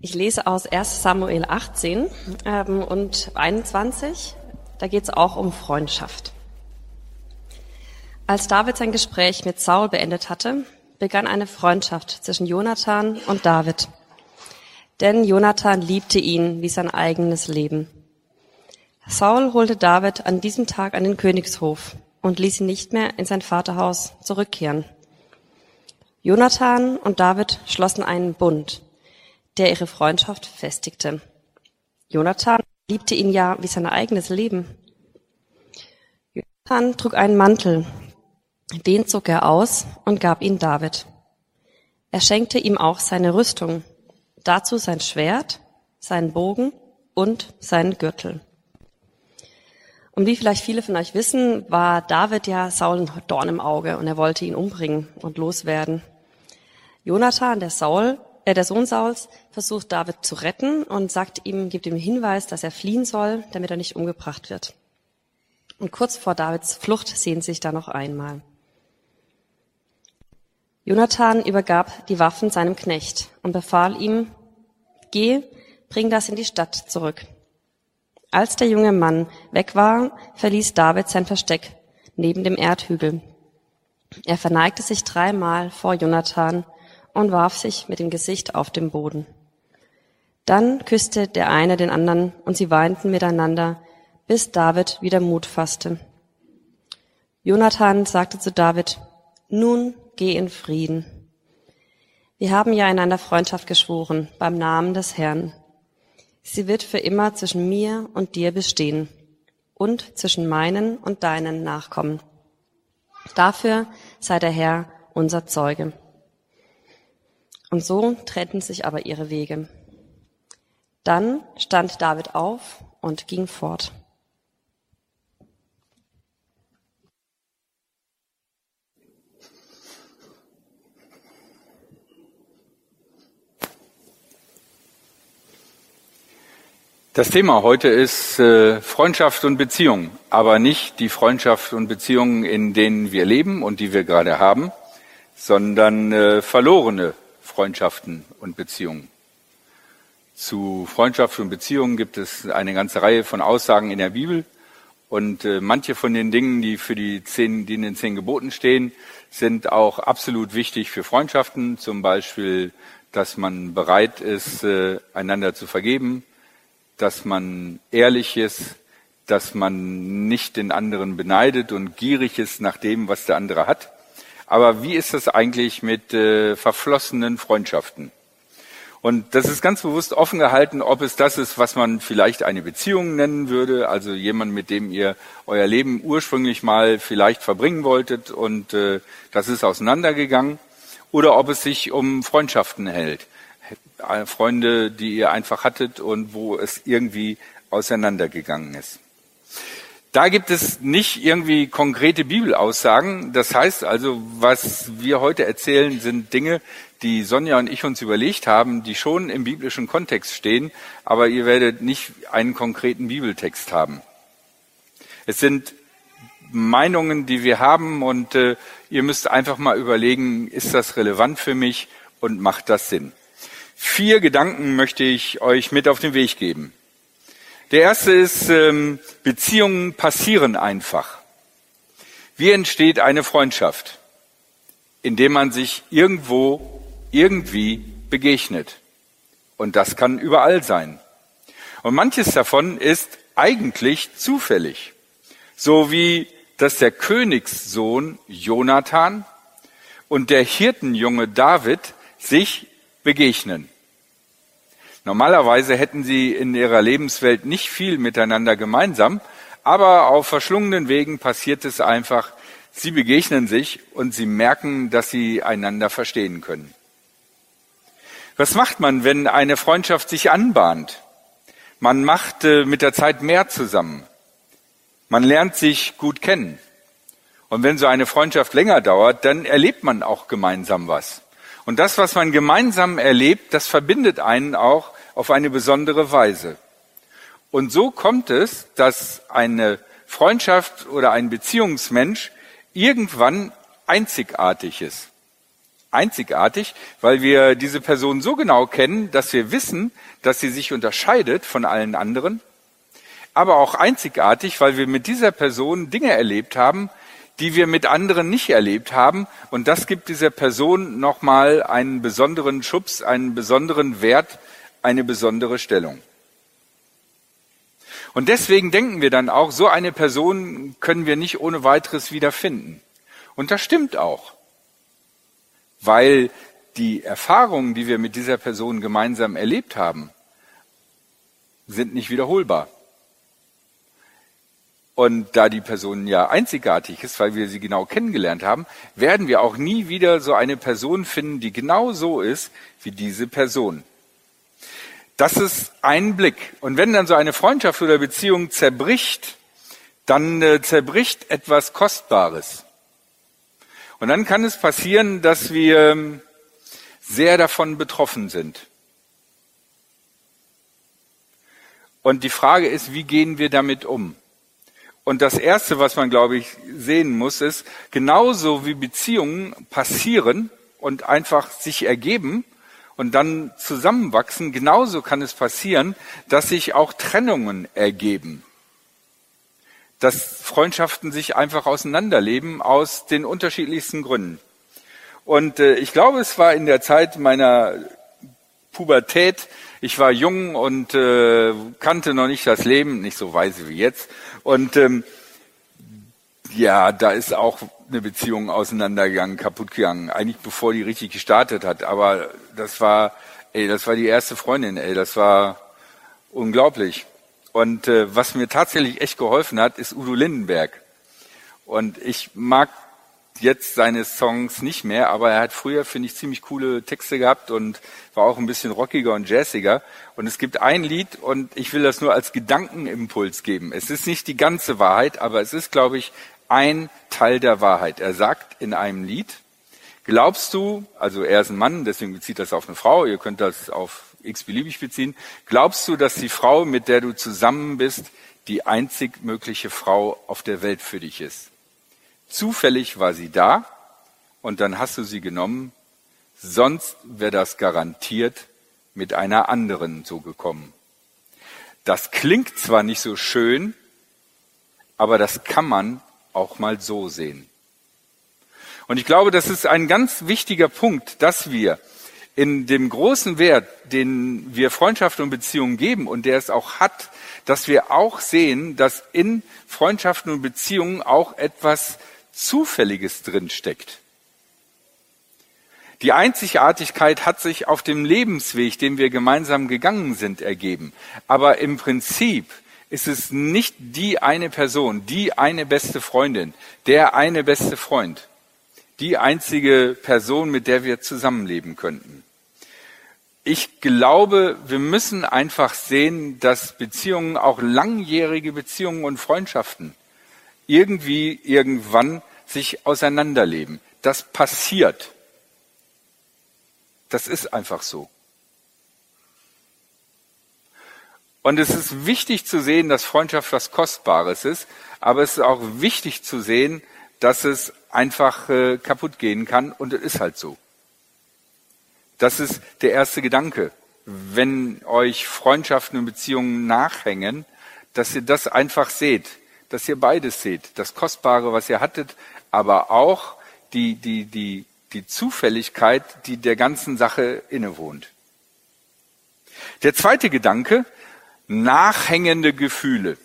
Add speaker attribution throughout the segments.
Speaker 1: Ich lese aus 1 Samuel 18 ähm, und 21. Da geht es auch um Freundschaft. Als David sein Gespräch mit Saul beendet hatte, begann eine Freundschaft zwischen Jonathan und David. Denn Jonathan liebte ihn wie sein eigenes Leben. Saul holte David an diesem Tag an den Königshof und ließ ihn nicht mehr in sein Vaterhaus zurückkehren. Jonathan und David schlossen einen Bund der ihre Freundschaft festigte. Jonathan liebte ihn ja wie sein eigenes Leben. Jonathan trug einen Mantel, den zog er aus und gab ihn David. Er schenkte ihm auch seine Rüstung, dazu sein Schwert, seinen Bogen und seinen Gürtel. Und wie vielleicht viele von euch wissen, war David ja Saul ein Dorn im Auge und er wollte ihn umbringen und loswerden. Jonathan, der Saul, äh, der Sohn Sauls versucht David zu retten und sagt ihm, gibt ihm Hinweis, dass er fliehen soll, damit er nicht umgebracht wird. Und kurz vor Davids Flucht sehen sie sich da noch einmal. Jonathan übergab die Waffen seinem Knecht und befahl ihm, geh, bring das in die Stadt zurück. Als der junge Mann weg war, verließ David sein Versteck neben dem Erdhügel. Er verneigte sich dreimal vor Jonathan und warf sich mit dem Gesicht auf den Boden. Dann küsste der eine den anderen und sie weinten miteinander, bis David wieder Mut fasste. Jonathan sagte zu David, nun geh in Frieden. Wir haben ja einander Freundschaft geschworen beim Namen des Herrn. Sie wird für immer zwischen mir und dir bestehen und zwischen meinen und deinen Nachkommen. Dafür sei der Herr unser Zeuge. Und so trennten sich aber ihre Wege. Dann stand David auf und ging fort.
Speaker 2: Das Thema heute ist äh, Freundschaft und Beziehung, aber nicht die Freundschaft und Beziehungen, in denen wir leben und die wir gerade haben, sondern äh, verlorene Freundschaften und Beziehungen. Zu Freundschaften und Beziehungen gibt es eine ganze Reihe von Aussagen in der Bibel. Und äh, manche von den Dingen, die für die zehn, die in den zehn Geboten stehen, sind auch absolut wichtig für Freundschaften. Zum Beispiel, dass man bereit ist, äh, einander zu vergeben, dass man ehrlich ist, dass man nicht den anderen beneidet und gierig ist nach dem, was der andere hat. Aber wie ist das eigentlich mit äh, verflossenen Freundschaften? Und das ist ganz bewusst offen gehalten, ob es das ist, was man vielleicht eine Beziehung nennen würde, also jemand, mit dem ihr euer Leben ursprünglich mal vielleicht verbringen wolltet und äh, das ist auseinandergegangen, oder ob es sich um Freundschaften hält. Äh, Freunde, die ihr einfach hattet und wo es irgendwie auseinandergegangen ist. Da gibt es nicht irgendwie konkrete Bibelaussagen. Das heißt also, was wir heute erzählen, sind Dinge, die Sonja und ich uns überlegt haben, die schon im biblischen Kontext stehen, aber ihr werdet nicht einen konkreten Bibeltext haben. Es sind Meinungen, die wir haben und äh, ihr müsst einfach mal überlegen, ist das relevant für mich und macht das Sinn? Vier Gedanken möchte ich euch mit auf den Weg geben. Der erste ist, ähm, Beziehungen passieren einfach. Wie entsteht eine Freundschaft? Indem man sich irgendwo, irgendwie begegnet. Und das kann überall sein. Und manches davon ist eigentlich zufällig. So wie, dass der Königssohn Jonathan und der Hirtenjunge David sich begegnen. Normalerweise hätten sie in ihrer Lebenswelt nicht viel miteinander gemeinsam, aber auf verschlungenen Wegen passiert es einfach, sie begegnen sich und sie merken, dass sie einander verstehen können. Was macht man, wenn eine Freundschaft sich anbahnt? Man macht äh, mit der Zeit mehr zusammen. Man lernt sich gut kennen. Und wenn so eine Freundschaft länger dauert, dann erlebt man auch gemeinsam was. Und das, was man gemeinsam erlebt, das verbindet einen auch auf eine besondere Weise. Und so kommt es, dass eine Freundschaft oder ein Beziehungsmensch irgendwann einzigartig ist. Einzigartig, weil wir diese Person so genau kennen, dass wir wissen, dass sie sich unterscheidet von allen anderen. Aber auch einzigartig, weil wir mit dieser Person Dinge erlebt haben, die wir mit anderen nicht erlebt haben. Und das gibt dieser Person nochmal einen besonderen Schubs, einen besonderen Wert, eine besondere Stellung. Und deswegen denken wir dann auch, so eine Person können wir nicht ohne weiteres wiederfinden. Und das stimmt auch weil die Erfahrungen, die wir mit dieser Person gemeinsam erlebt haben, sind nicht wiederholbar. Und da die Person ja einzigartig ist, weil wir sie genau kennengelernt haben, werden wir auch nie wieder so eine Person finden, die genau so ist wie diese Person. Das ist ein Blick. Und wenn dann so eine Freundschaft oder Beziehung zerbricht, dann äh, zerbricht etwas Kostbares. Und dann kann es passieren, dass wir sehr davon betroffen sind. Und die Frage ist, wie gehen wir damit um? Und das Erste, was man, glaube ich, sehen muss, ist, genauso wie Beziehungen passieren und einfach sich ergeben und dann zusammenwachsen, genauso kann es passieren, dass sich auch Trennungen ergeben dass Freundschaften sich einfach auseinanderleben aus den unterschiedlichsten Gründen. Und äh, ich glaube, es war in der Zeit meiner Pubertät, ich war jung und äh, kannte noch nicht das Leben, nicht so weise wie jetzt. Und ähm, ja, da ist auch eine Beziehung auseinandergegangen, kaputt gegangen, eigentlich bevor die richtig gestartet hat. Aber das war, ey, das war die erste Freundin, ey, das war unglaublich. Und äh, was mir tatsächlich echt geholfen hat, ist Udo Lindenberg. Und ich mag jetzt seine Songs nicht mehr, aber er hat früher, finde ich, ziemlich coole Texte gehabt und war auch ein bisschen rockiger und jazziger. Und es gibt ein Lied und ich will das nur als Gedankenimpuls geben. Es ist nicht die ganze Wahrheit, aber es ist, glaube ich, ein Teil der Wahrheit. Er sagt in einem Lied, glaubst du, also er ist ein Mann, deswegen bezieht das auf eine Frau, ihr könnt das auf x-beliebig beziehen. Glaubst du, dass die Frau, mit der du zusammen bist, die einzig mögliche Frau auf der Welt für dich ist? Zufällig war sie da und dann hast du sie genommen, sonst wäre das garantiert mit einer anderen so gekommen. Das klingt zwar nicht so schön, aber das kann man auch mal so sehen. Und ich glaube, das ist ein ganz wichtiger Punkt, dass wir in dem großen Wert, den wir Freundschaft und Beziehungen geben und der es auch hat, dass wir auch sehen, dass in Freundschaften und Beziehungen auch etwas Zufälliges drinsteckt. Die Einzigartigkeit hat sich auf dem Lebensweg, den wir gemeinsam gegangen sind, ergeben. Aber im Prinzip ist es nicht die eine Person, die eine beste Freundin, der eine beste Freund, die einzige Person, mit der wir zusammenleben könnten ich glaube, wir müssen einfach sehen, dass Beziehungen, auch langjährige Beziehungen und Freundschaften, irgendwie irgendwann sich auseinanderleben. Das passiert. Das ist einfach so. Und es ist wichtig zu sehen, dass Freundschaft was Kostbares ist, aber es ist auch wichtig zu sehen, dass es einfach äh, kaputt gehen kann und es ist halt so. Das ist der erste Gedanke. Wenn euch Freundschaften und Beziehungen nachhängen, dass ihr das einfach seht, dass ihr beides seht. Das Kostbare, was ihr hattet, aber auch die, die, die, die Zufälligkeit, die der ganzen Sache innewohnt. Der zweite Gedanke, nachhängende Gefühle.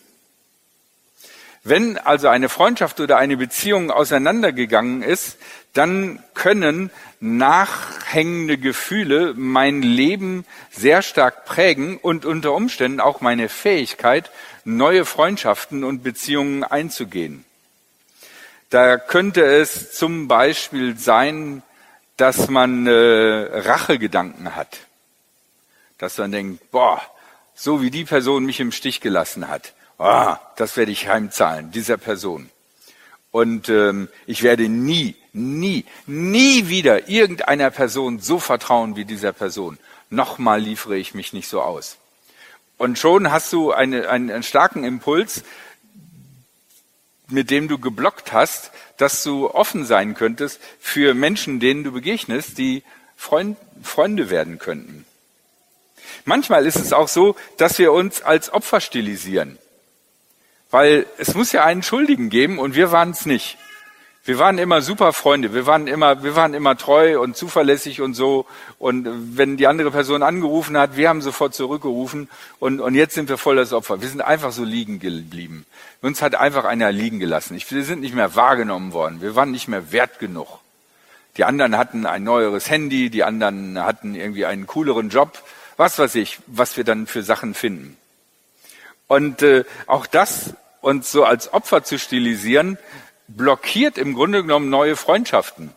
Speaker 2: Wenn also eine Freundschaft oder eine Beziehung auseinandergegangen ist, dann können nachhängende Gefühle mein Leben sehr stark prägen und unter Umständen auch meine Fähigkeit, neue Freundschaften und Beziehungen einzugehen. Da könnte es zum Beispiel sein, dass man äh, Rachegedanken hat. Dass man denkt, boah, so wie die Person mich im Stich gelassen hat, ah, das werde ich heimzahlen, dieser Person. Und ähm, ich werde nie, nie, nie wieder irgendeiner Person so vertrauen wie dieser Person. Nochmal liefere ich mich nicht so aus. Und schon hast du eine, einen, einen starken Impuls, mit dem du geblockt hast, dass du offen sein könntest für Menschen, denen du begegnest, die Freund, Freunde werden könnten. Manchmal ist es auch so, dass wir uns als Opfer stilisieren. Weil es muss ja einen Schuldigen geben und wir waren es nicht. Wir waren immer super Freunde, wir waren immer, wir waren immer treu und zuverlässig und so. Und wenn die andere Person angerufen hat, wir haben sofort zurückgerufen und, und jetzt sind wir voll das Opfer. Wir sind einfach so liegen geblieben. Uns hat einfach einer liegen gelassen. wir sind nicht mehr wahrgenommen worden. Wir waren nicht mehr wert genug. Die anderen hatten ein neueres Handy, die anderen hatten irgendwie einen cooleren Job, was weiß ich, was wir dann für Sachen finden. Und äh, auch das uns so als Opfer zu stilisieren, blockiert im Grunde genommen neue Freundschaften.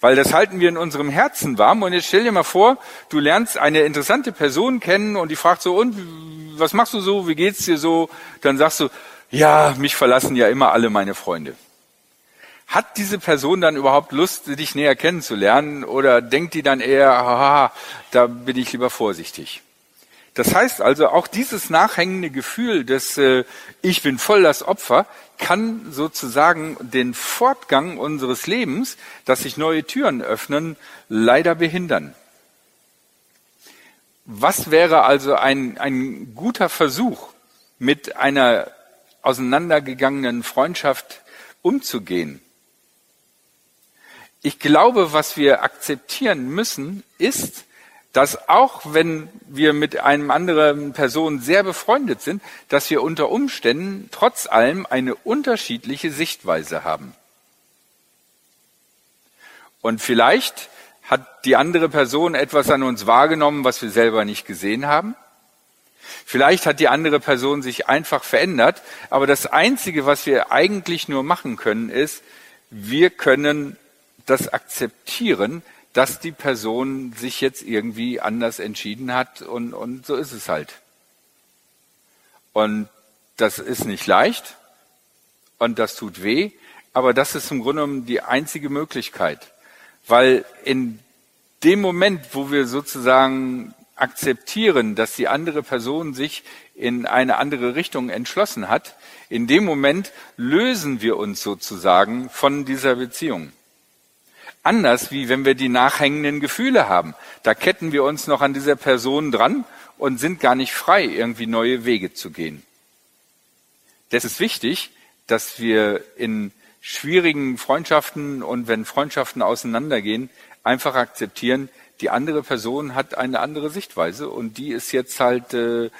Speaker 2: Weil das halten wir in unserem Herzen warm. Und jetzt stell dir mal vor, du lernst eine interessante Person kennen und die fragt so, und was machst du so? Wie geht's dir so? Dann sagst du, ja, mich verlassen ja immer alle meine Freunde. Hat diese Person dann überhaupt Lust, dich näher kennenzulernen? Oder denkt die dann eher, haha, da bin ich lieber vorsichtig? Das heißt also, auch dieses nachhängende Gefühl des äh, Ich bin voll das Opfer kann sozusagen den Fortgang unseres Lebens, dass sich neue Türen öffnen, leider behindern. Was wäre also ein, ein guter Versuch, mit einer auseinandergegangenen Freundschaft umzugehen? Ich glaube, was wir akzeptieren müssen, ist, dass auch wenn wir mit einem anderen Person sehr befreundet sind, dass wir unter Umständen trotz allem eine unterschiedliche Sichtweise haben. Und vielleicht hat die andere Person etwas an uns wahrgenommen, was wir selber nicht gesehen haben. Vielleicht hat die andere Person sich einfach verändert, aber das Einzige, was wir eigentlich nur machen können, ist, wir können das akzeptieren, dass die Person sich jetzt irgendwie anders entschieden hat und, und so ist es halt. Und das ist nicht leicht und das tut weh, aber das ist im Grunde genommen die einzige Möglichkeit, weil in dem Moment, wo wir sozusagen akzeptieren, dass die andere Person sich in eine andere Richtung entschlossen hat, in dem Moment lösen wir uns sozusagen von dieser Beziehung. Anders wie wenn wir die nachhängenden Gefühle haben. Da ketten wir uns noch an dieser Person dran und sind gar nicht frei, irgendwie neue Wege zu gehen. Das ist wichtig, dass wir in schwierigen Freundschaften und wenn Freundschaften auseinandergehen, einfach akzeptieren, die andere Person hat eine andere Sichtweise und die ist jetzt halt, äh,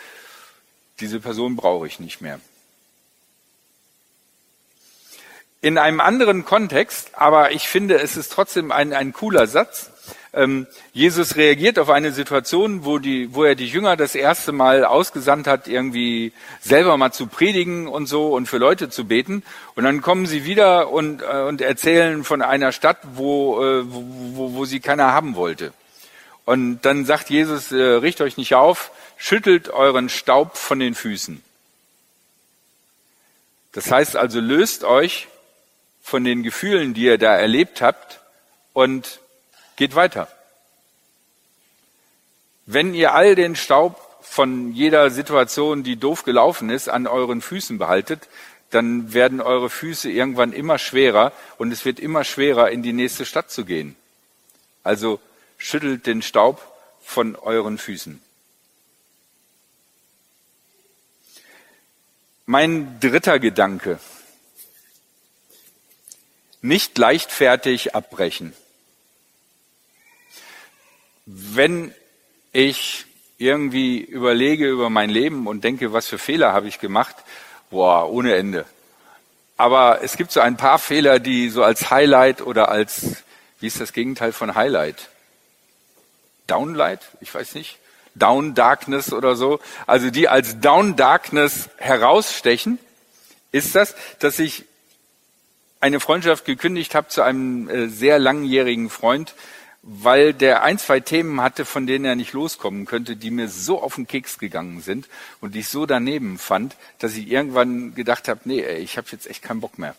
Speaker 2: diese Person brauche ich nicht mehr in einem anderen Kontext, aber ich finde, es ist trotzdem ein, ein cooler Satz. Ähm, Jesus reagiert auf eine Situation, wo, die, wo er die Jünger das erste Mal ausgesandt hat, irgendwie selber mal zu predigen und so und für Leute zu beten. Und dann kommen sie wieder und, äh, und erzählen von einer Stadt, wo, äh, wo, wo sie keiner haben wollte. Und dann sagt Jesus, äh, richt euch nicht auf, schüttelt euren Staub von den Füßen. Das heißt also, löst euch von den Gefühlen, die ihr da erlebt habt und geht weiter. Wenn ihr all den Staub von jeder Situation, die doof gelaufen ist, an euren Füßen behaltet, dann werden eure Füße irgendwann immer schwerer und es wird immer schwerer, in die nächste Stadt zu gehen. Also schüttelt den Staub von euren Füßen. Mein dritter Gedanke nicht leichtfertig abbrechen. Wenn ich irgendwie überlege über mein Leben und denke, was für Fehler habe ich gemacht, boah, ohne Ende. Aber es gibt so ein paar Fehler, die so als Highlight oder als, wie ist das Gegenteil von Highlight? Downlight? Ich weiß nicht. Down Darkness oder so. Also die als Down Darkness herausstechen, ist das, dass ich eine Freundschaft gekündigt habe zu einem äh, sehr langjährigen Freund, weil der ein, zwei Themen hatte, von denen er nicht loskommen könnte, die mir so auf den Keks gegangen sind und die ich so daneben fand, dass ich irgendwann gedacht habe, nee, ey, ich habe jetzt echt keinen Bock mehr.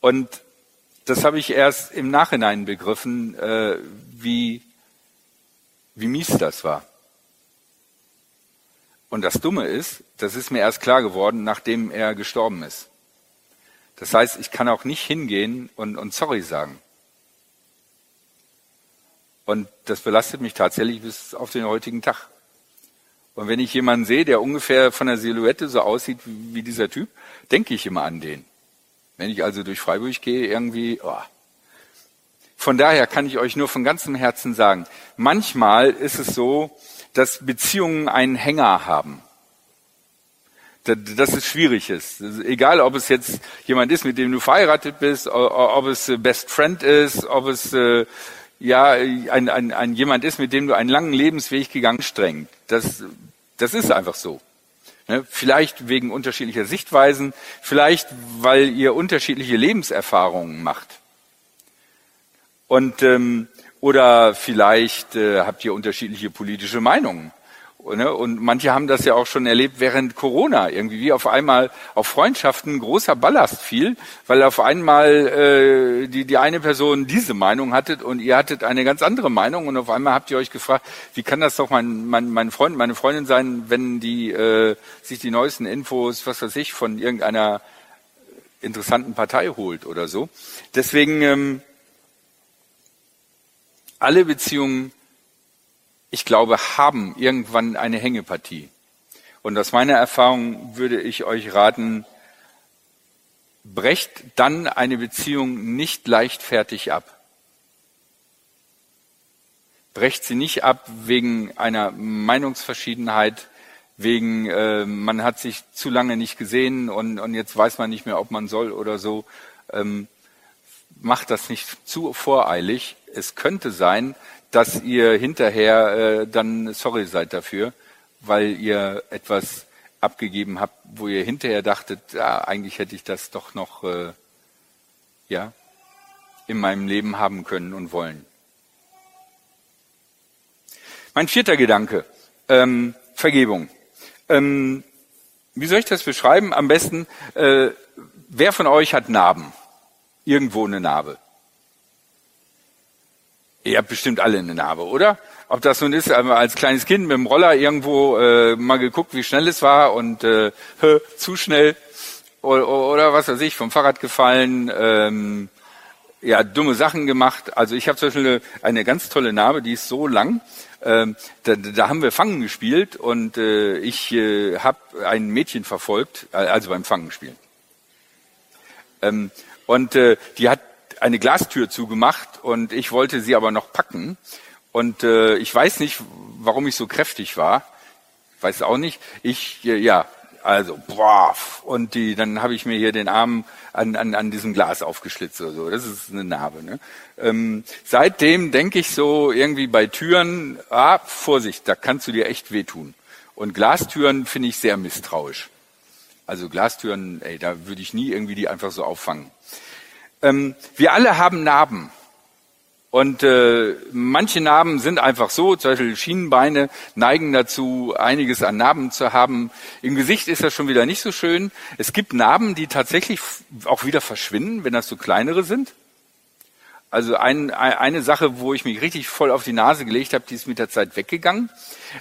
Speaker 2: Und das habe ich erst im Nachhinein begriffen, äh, wie, wie mies das war. Und das Dumme ist, das ist mir erst klar geworden, nachdem er gestorben ist. Das heißt, ich kann auch nicht hingehen und, und sorry sagen. Und das belastet mich tatsächlich bis auf den heutigen Tag. Und wenn ich jemanden sehe, der ungefähr von der Silhouette so aussieht wie, wie dieser Typ, denke ich immer an den. Wenn ich also durch Freiburg gehe, irgendwie, oh. Von daher kann ich euch nur von ganzem Herzen sagen, manchmal ist es so, dass Beziehungen einen Hänger haben. Dass es schwierig ist. Egal, ob es jetzt jemand ist, mit dem du verheiratet bist, ob es Best Friend ist, ob es äh, ja ein, ein, ein jemand ist, mit dem du einen langen Lebensweg gegangen strengt. Das, das ist einfach so. Ne? Vielleicht wegen unterschiedlicher Sichtweisen, vielleicht weil ihr unterschiedliche Lebenserfahrungen macht. Und ähm, oder vielleicht äh, habt ihr unterschiedliche politische Meinungen. Ne? Und manche haben das ja auch schon erlebt während Corona, irgendwie wie auf einmal auf Freundschaften großer Ballast fiel, weil auf einmal äh, die, die eine Person diese Meinung hattet und ihr hattet eine ganz andere Meinung und auf einmal habt ihr euch gefragt, wie kann das doch mein, mein, mein Freund, meine Freundin sein, wenn die äh, sich die neuesten Infos, was weiß ich, von irgendeiner interessanten Partei holt oder so. Deswegen ähm, alle Beziehungen ich glaube, haben irgendwann eine Hängepartie. Und aus meiner Erfahrung würde ich euch raten, brecht dann eine Beziehung nicht leichtfertig ab. Brecht sie nicht ab wegen einer Meinungsverschiedenheit, wegen äh, man hat sich zu lange nicht gesehen und, und jetzt weiß man nicht mehr, ob man soll oder so. Ähm, macht das nicht zu voreilig. Es könnte sein, dass ihr hinterher äh, dann sorry seid dafür, weil ihr etwas abgegeben habt, wo ihr hinterher dachtet, ja, eigentlich hätte ich das doch noch äh, ja in meinem Leben haben können und wollen. Mein vierter Gedanke, ähm, Vergebung. Ähm, wie soll ich das beschreiben? Am besten, äh, wer von euch hat Narben? Irgendwo eine Narbe. Ihr habt bestimmt alle eine Narbe, oder? Ob das nun ist, als kleines Kind mit dem Roller irgendwo äh, mal geguckt, wie schnell es war und äh, zu schnell oder, oder was weiß ich, vom Fahrrad gefallen, ähm, ja, dumme Sachen gemacht. Also ich habe zum Beispiel eine, eine ganz tolle Narbe, die ist so lang. Ähm, da, da haben wir Fangen gespielt und äh, ich äh, habe ein Mädchen verfolgt, also beim Fangen spielen. Ähm, und äh, die hat eine Glastür zugemacht und ich wollte sie aber noch packen. Und äh, ich weiß nicht, warum ich so kräftig war. Weiß auch nicht. Ich, äh, ja, also, boah, und die, dann habe ich mir hier den Arm an, an, an diesem Glas aufgeschlitzt oder so. Das ist eine Narbe. Ne? Ähm, seitdem denke ich so irgendwie bei Türen, ah, Vorsicht, da kannst du dir echt wehtun. Und Glastüren finde ich sehr misstrauisch. Also Glastüren, ey, da würde ich nie irgendwie die einfach so auffangen. Ähm, wir alle haben Narben. Und äh, manche Narben sind einfach so, zum Beispiel Schienenbeine neigen dazu, einiges an Narben zu haben. Im Gesicht ist das schon wieder nicht so schön. Es gibt Narben, die tatsächlich auch wieder verschwinden, wenn das so kleinere sind. Also ein, eine Sache, wo ich mich richtig voll auf die Nase gelegt habe, die ist mit der Zeit weggegangen.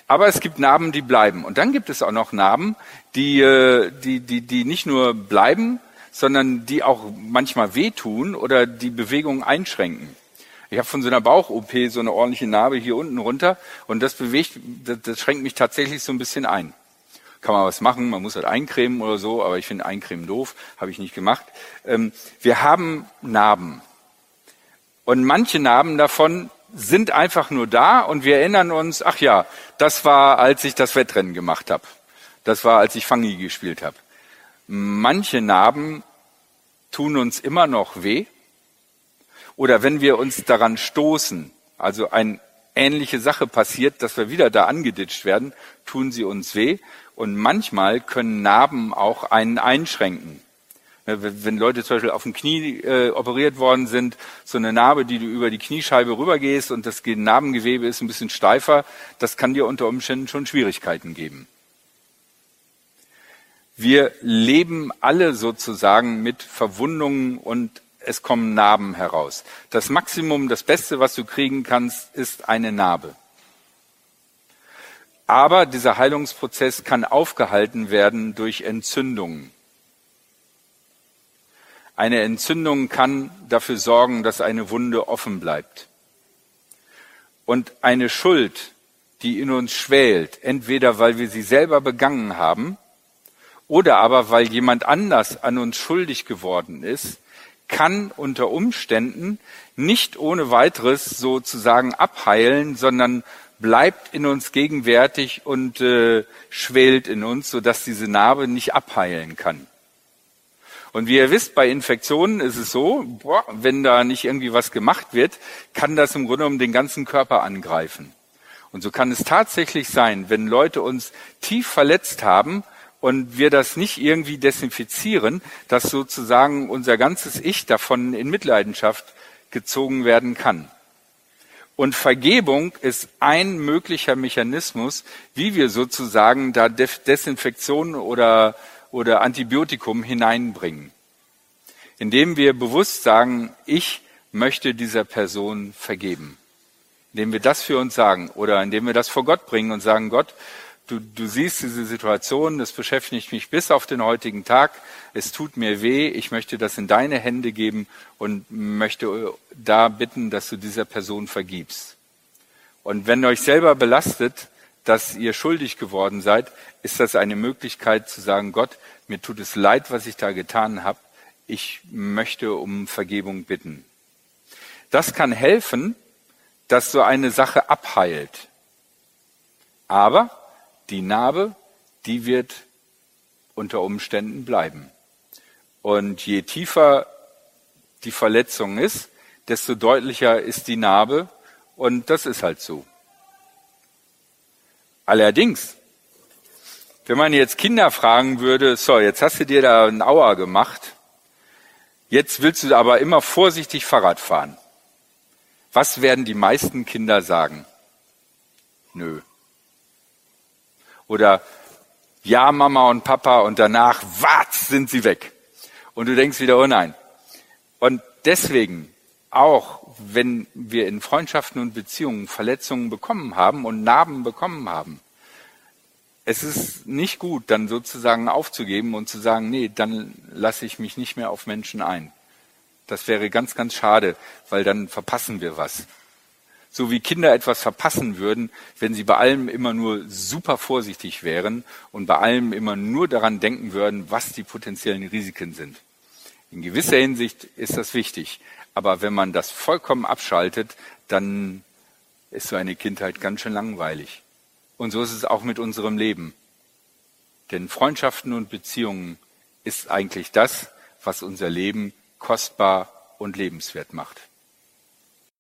Speaker 2: Aber es gibt Narben, die bleiben. Und dann gibt es auch noch Narben, die, äh, die, die, die nicht nur bleiben, sondern die auch manchmal wehtun oder die Bewegung einschränken. Ich habe von so einer Bauch-OP so eine ordentliche Narbe hier unten runter und das bewegt, das, das schränkt mich tatsächlich so ein bisschen ein. Kann man was machen, man muss halt eincremen oder so, aber ich finde Eincremen doof, habe ich nicht gemacht. Ähm, wir haben Narben. Und manche Narben davon sind einfach nur da und wir erinnern uns, ach ja, das war, als ich das Wettrennen gemacht habe. Das war, als ich Fangi gespielt habe. Manche Narben tun uns immer noch weh. Oder wenn wir uns daran stoßen, also eine ähnliche Sache passiert, dass wir wieder da angeditscht werden, tun sie uns weh. Und manchmal können Narben auch einen einschränken. Wenn Leute zum Beispiel auf dem Knie äh, operiert worden sind, so eine Narbe, die du über die Kniescheibe rübergehst und das Narbengewebe ist ein bisschen steifer, das kann dir unter Umständen schon Schwierigkeiten geben. Wir leben alle sozusagen mit Verwundungen und es kommen Narben heraus. Das Maximum, das Beste, was du kriegen kannst, ist eine Narbe. Aber dieser Heilungsprozess kann aufgehalten werden durch Entzündungen. Eine Entzündung kann dafür sorgen, dass eine Wunde offen bleibt. Und eine Schuld, die in uns schwelt, entweder weil wir sie selber begangen haben oder aber weil jemand anders an uns schuldig geworden ist, kann unter Umständen nicht ohne weiteres sozusagen abheilen, sondern bleibt in uns gegenwärtig und äh, schwelt in uns, sodass diese Narbe nicht abheilen kann. Und wie ihr wisst, bei Infektionen ist es so, boah, wenn da nicht irgendwie was gemacht wird, kann das im Grunde um den ganzen Körper angreifen. Und so kann es tatsächlich sein, wenn Leute uns tief verletzt haben und wir das nicht irgendwie desinfizieren, dass sozusagen unser ganzes Ich davon in Mitleidenschaft gezogen werden kann. Und Vergebung ist ein möglicher Mechanismus, wie wir sozusagen da Desinfektion oder, oder Antibiotikum hineinbringen. Indem wir bewusst sagen, ich möchte dieser Person vergeben. Indem wir das für uns sagen oder indem wir das vor Gott bringen und sagen, Gott, du, du siehst diese Situation, das beschäftigt mich bis auf den heutigen Tag, es tut mir weh, ich möchte das in deine Hände geben und möchte da bitten, dass du dieser Person vergibst. Und wenn euch selber belastet, dass ihr schuldig geworden seid, ist das eine Möglichkeit zu sagen, Gott, mir tut es leid, was ich da getan habe, ich möchte um Vergebung bitten. Das kann helfen, dass so eine Sache abheilt. Aber die Narbe, die wird unter Umständen bleiben. Und je tiefer die Verletzung ist, desto deutlicher ist die Narbe und das ist halt so. Allerdings, wenn man jetzt Kinder fragen würde, so, jetzt hast du dir da einen Auer gemacht, jetzt willst du aber immer vorsichtig Fahrrad fahren. Was werden die meisten Kinder sagen? Nö. Oder ja, Mama und Papa und danach, watz, sind sie weg. Und du denkst wieder, oh nein. Und deswegen, auch wenn wir in Freundschaften und Beziehungen Verletzungen bekommen haben und Narben bekommen haben, es ist nicht gut, dann sozusagen aufzugeben und zu sagen, nee, dann lasse ich mich nicht mehr auf Menschen ein. Das wäre ganz, ganz schade, weil dann verpassen wir was so wie Kinder etwas verpassen würden, wenn sie bei allem immer nur super vorsichtig wären und bei allem immer nur daran denken würden, was die potenziellen Risiken sind. In gewisser Hinsicht ist das wichtig. Aber wenn man das vollkommen abschaltet, dann ist so eine Kindheit ganz schön langweilig. Und so ist es auch mit unserem Leben. Denn Freundschaften und Beziehungen ist eigentlich das, was unser Leben kostbar und lebenswert macht.